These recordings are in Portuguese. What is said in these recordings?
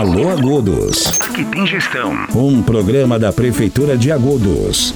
Alô Agudos. Aqui tem gestão. Um programa da Prefeitura de Agudos.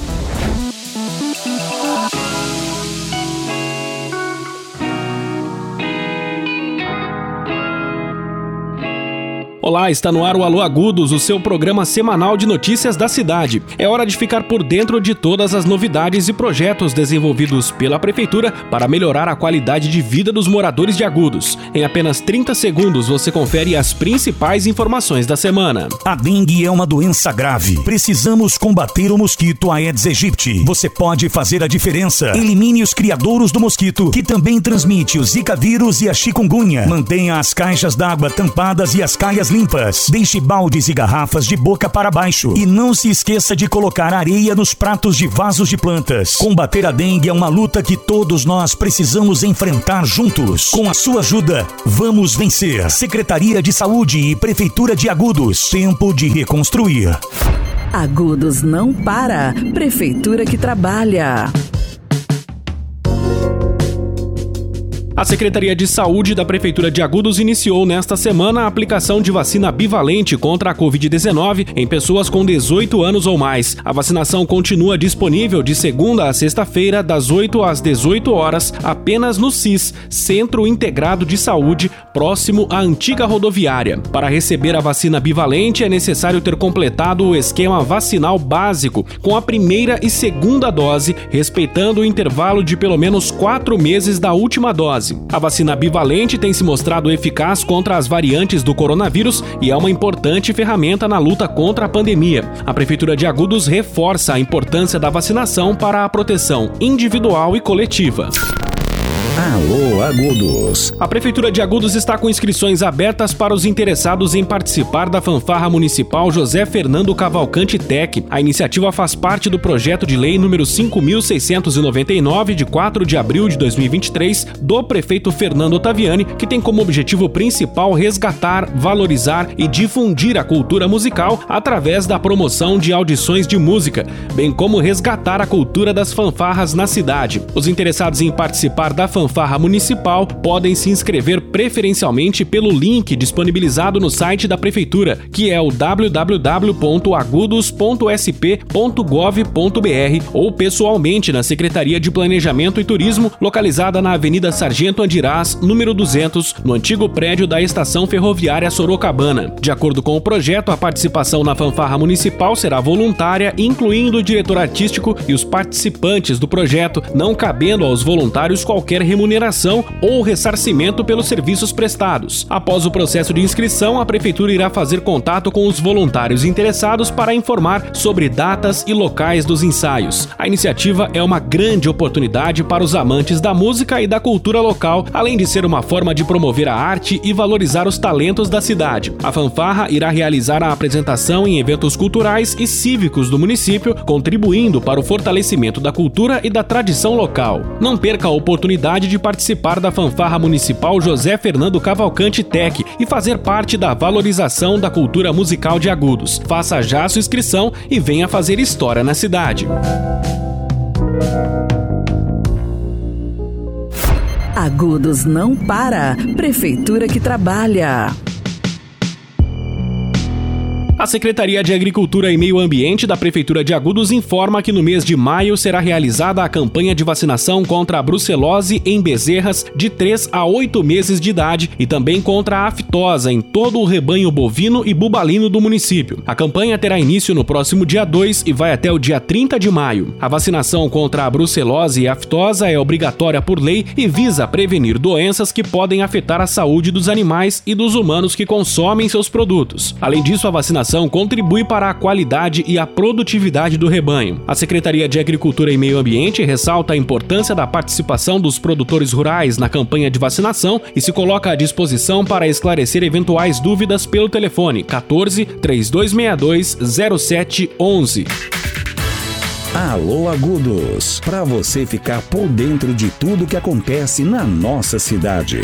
Olá, está no ar o Alô Agudos, o seu programa semanal de notícias da cidade. É hora de ficar por dentro de todas as novidades e projetos desenvolvidos pela Prefeitura para melhorar a qualidade de vida dos moradores de Agudos. Em apenas 30 segundos você confere as principais informações da semana. A dengue é uma doença grave. Precisamos combater o mosquito Aedes aegypti. Você pode fazer a diferença. Elimine os criadouros do mosquito, que também transmite o Zika vírus e a chikungunya. Mantenha as caixas d'água tampadas e as caias limpas. Deixe baldes e garrafas de boca para baixo. E não se esqueça de colocar areia nos pratos de vasos de plantas. Combater a dengue é uma luta que todos nós precisamos enfrentar juntos. Com a sua ajuda, vamos vencer. Secretaria de Saúde e Prefeitura de Agudos. Tempo de reconstruir. Agudos não para. Prefeitura que trabalha. A Secretaria de Saúde da Prefeitura de Agudos iniciou nesta semana a aplicação de vacina bivalente contra a Covid-19 em pessoas com 18 anos ou mais. A vacinação continua disponível de segunda a sexta-feira, das 8 às 18 horas, apenas no CIS, Centro Integrado de Saúde, próximo à antiga rodoviária. Para receber a vacina bivalente, é necessário ter completado o esquema vacinal básico com a primeira e segunda dose, respeitando o intervalo de pelo menos quatro meses da última dose. A vacina bivalente tem se mostrado eficaz contra as variantes do coronavírus e é uma importante ferramenta na luta contra a pandemia. A Prefeitura de Agudos reforça a importância da vacinação para a proteção individual e coletiva. Alô Agudos. A Prefeitura de Agudos está com inscrições abertas para os interessados em participar da fanfarra municipal José Fernando Cavalcante Tec. A iniciativa faz parte do projeto de lei número 5699 de 4 de abril de 2023 do prefeito Fernando Ottaviani, que tem como objetivo principal resgatar, valorizar e difundir a cultura musical através da promoção de audições de música, bem como resgatar a cultura das fanfarras na cidade. Os interessados em participar da fanfarra municipal podem se inscrever preferencialmente pelo link disponibilizado no site da prefeitura, que é o www.agudos.sp.gov.br ou pessoalmente na Secretaria de Planejamento e Turismo, localizada na Avenida Sargento Andirás, número 200, no antigo prédio da Estação Ferroviária Sorocabana. De acordo com o projeto, a participação na fanfarra municipal será voluntária, incluindo o diretor artístico e os participantes do projeto, não cabendo aos voluntários qualquer remuneração ou ressarcimento pelos serviços prestados. Após o processo de inscrição, a Prefeitura irá fazer contato com os voluntários interessados para informar sobre datas e locais dos ensaios. A iniciativa é uma grande oportunidade para os amantes da música e da cultura local, além de ser uma forma de promover a arte e valorizar os talentos da cidade. A fanfarra irá realizar a apresentação em eventos culturais e cívicos do município, contribuindo para o fortalecimento da cultura e da tradição local. Não perca a oportunidade de participar da fanfarra municipal José Fernando Cavalcante Tec e fazer parte da valorização da cultura musical de Agudos. Faça já sua inscrição e venha fazer história na cidade. Agudos não para. Prefeitura que trabalha. A Secretaria de Agricultura e Meio Ambiente da Prefeitura de Agudos informa que no mês de maio será realizada a campanha de vacinação contra a brucelose em bezerras de 3 a 8 meses de idade e também contra a aftosa em todo o rebanho bovino e bubalino do município. A campanha terá início no próximo dia 2 e vai até o dia 30 de maio. A vacinação contra a brucelose e aftosa é obrigatória por lei e visa prevenir doenças que podem afetar a saúde dos animais e dos humanos que consomem seus produtos. Além disso, a vacinação contribui para a qualidade e a produtividade do rebanho. A Secretaria de Agricultura e Meio Ambiente ressalta a importância da participação dos produtores rurais na campanha de vacinação e se coloca à disposição para esclarecer eventuais dúvidas pelo telefone 14 3262 0711. Alô Agudos, para você ficar por dentro de tudo que acontece na nossa cidade.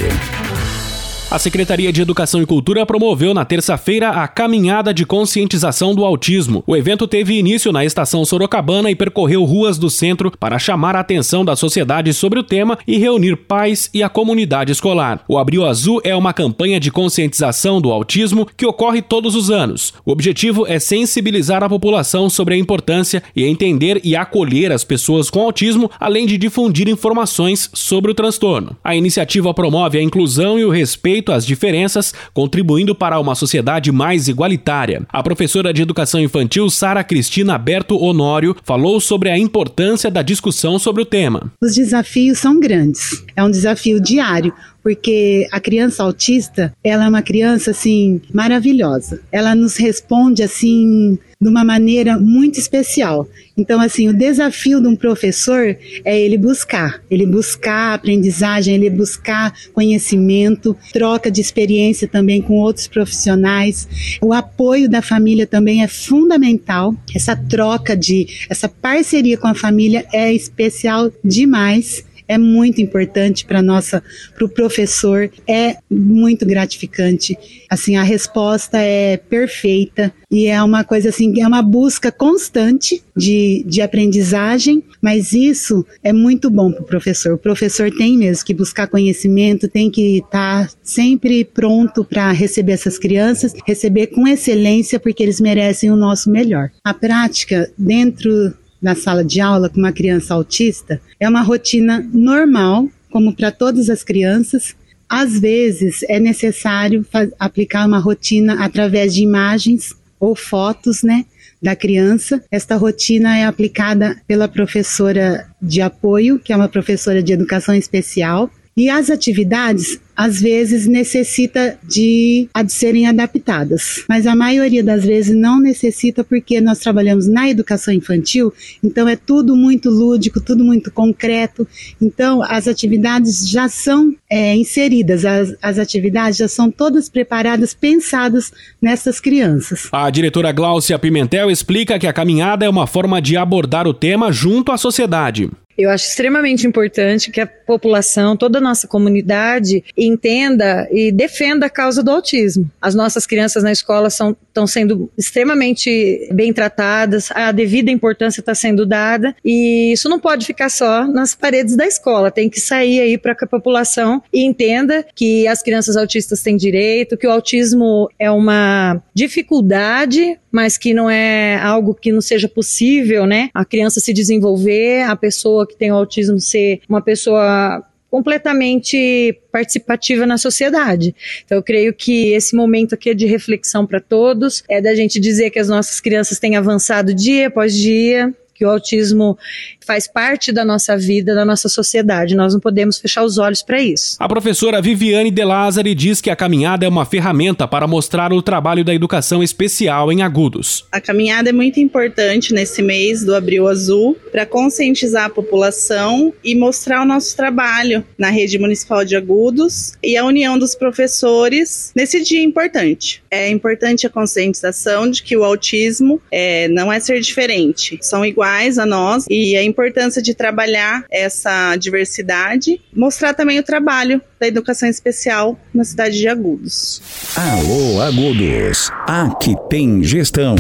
A Secretaria de Educação e Cultura promoveu na terça-feira a Caminhada de Conscientização do Autismo. O evento teve início na estação Sorocabana e percorreu ruas do centro para chamar a atenção da sociedade sobre o tema e reunir pais e a comunidade escolar. O Abril Azul é uma campanha de conscientização do autismo que ocorre todos os anos. O objetivo é sensibilizar a população sobre a importância e entender e acolher as pessoas com autismo, além de difundir informações sobre o transtorno. A iniciativa promove a inclusão e o respeito respeito às diferenças, contribuindo para uma sociedade mais igualitária. A professora de educação infantil Sara Cristina Berto Honório falou sobre a importância da discussão sobre o tema. Os desafios são grandes. É um desafio diário, porque a criança autista, ela é uma criança assim maravilhosa. Ela nos responde assim de uma maneira muito especial. Então, assim, o desafio de um professor é ele buscar, ele buscar aprendizagem, ele buscar conhecimento, troca de experiência também com outros profissionais. O apoio da família também é fundamental. Essa troca de, essa parceria com a família é especial demais é muito importante para nossa, para o professor, é muito gratificante. Assim, a resposta é perfeita e é uma coisa assim, é uma busca constante de, de aprendizagem, mas isso é muito bom para o professor. O professor tem mesmo que buscar conhecimento, tem que estar tá sempre pronto para receber essas crianças, receber com excelência, porque eles merecem o nosso melhor. A prática dentro na sala de aula com uma criança autista é uma rotina normal, como para todas as crianças. Às vezes é necessário aplicar uma rotina através de imagens ou fotos, né, da criança. Esta rotina é aplicada pela professora de apoio, que é uma professora de educação especial, e as atividades às vezes necessita de, de serem adaptadas, mas a maioria das vezes não necessita porque nós trabalhamos na educação infantil, então é tudo muito lúdico, tudo muito concreto, então as atividades já são é, inseridas, as, as atividades já são todas preparadas, pensadas nessas crianças. A diretora Gláucia Pimentel explica que a caminhada é uma forma de abordar o tema junto à sociedade. Eu acho extremamente importante que a população, toda a nossa comunidade, entenda e defenda a causa do autismo. As nossas crianças na escola estão sendo extremamente bem tratadas, a devida importância está sendo dada e isso não pode ficar só nas paredes da escola, tem que sair aí para que a população entenda que as crianças autistas têm direito, que o autismo é uma dificuldade, mas que não é algo que não seja possível, né? A criança se desenvolver, a pessoa que tem o autismo ser uma pessoa completamente participativa na sociedade. Então eu creio que esse momento aqui é de reflexão para todos, é da gente dizer que as nossas crianças têm avançado dia após dia, que o autismo faz parte da nossa vida, da nossa sociedade. Nós não podemos fechar os olhos para isso. A professora Viviane De Lázari diz que a caminhada é uma ferramenta para mostrar o trabalho da educação especial em Agudos. A caminhada é muito importante nesse mês do Abril Azul para conscientizar a população e mostrar o nosso trabalho na rede municipal de Agudos e a união dos professores nesse dia importante. É importante a conscientização de que o autismo é, não é ser diferente, são iguais a nós e a importância de trabalhar essa diversidade, mostrar também o trabalho da educação especial na cidade de Agudos. Alô Agudos, aqui tem gestão.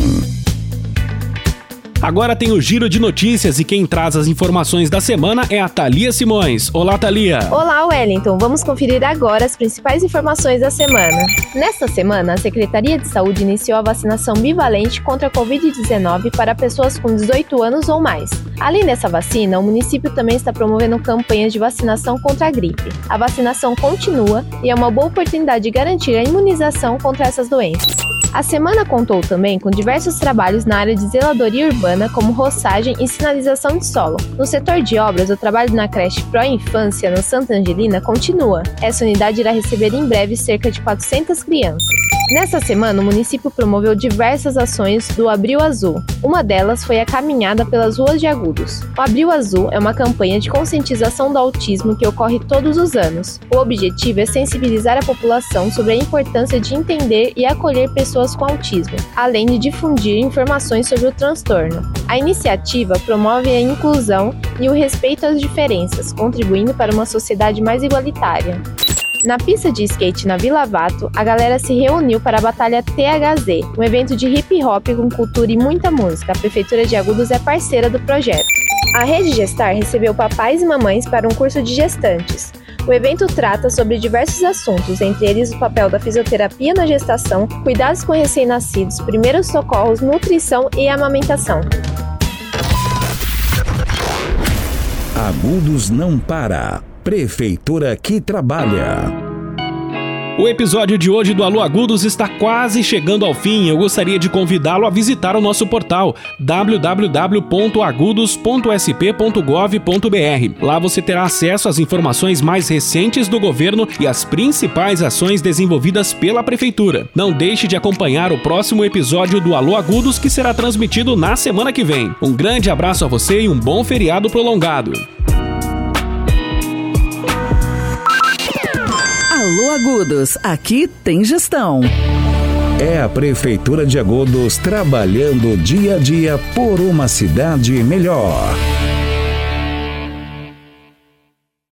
Agora tem o giro de notícias e quem traz as informações da semana é a Thalia Simões. Olá, Thalia. Olá, Wellington. Vamos conferir agora as principais informações da semana. Nesta semana, a Secretaria de Saúde iniciou a vacinação bivalente contra a Covid-19 para pessoas com 18 anos ou mais. Além dessa vacina, o município também está promovendo campanhas de vacinação contra a gripe. A vacinação continua e é uma boa oportunidade de garantir a imunização contra essas doenças. A semana contou também com diversos trabalhos na área de zeladoria urbana, como roçagem e sinalização de solo. No setor de obras, o trabalho na creche Pro Infância no Santa Angelina continua. Essa unidade irá receber em breve cerca de 400 crianças. Nessa semana, o município promoveu diversas ações do Abril Azul. Uma delas foi a caminhada pelas ruas de Agudos. O Abril Azul é uma campanha de conscientização do autismo que ocorre todos os anos. O objetivo é sensibilizar a população sobre a importância de entender e acolher pessoas com autismo, além de difundir informações sobre o transtorno. A iniciativa promove a inclusão e o respeito às diferenças, contribuindo para uma sociedade mais igualitária. Na pista de skate na Vila Vato, a galera se reuniu para a Batalha THZ, um evento de hip hop com cultura e muita música. A Prefeitura de Agudos é parceira do projeto. A Rede Gestar recebeu papais e mamães para um curso de gestantes. O evento trata sobre diversos assuntos, entre eles o papel da fisioterapia na gestação, cuidados com recém-nascidos, primeiros socorros, nutrição e amamentação. Agudos não para. Prefeitura que trabalha. O episódio de hoje do Alô Agudos está quase chegando ao fim. Eu gostaria de convidá-lo a visitar o nosso portal www.agudos.sp.gov.br. Lá você terá acesso às informações mais recentes do governo e às principais ações desenvolvidas pela prefeitura. Não deixe de acompanhar o próximo episódio do Alô Agudos que será transmitido na semana que vem. Um grande abraço a você e um bom feriado prolongado. Alô Agudos, aqui tem gestão. É a Prefeitura de Agudos trabalhando dia a dia por uma cidade melhor.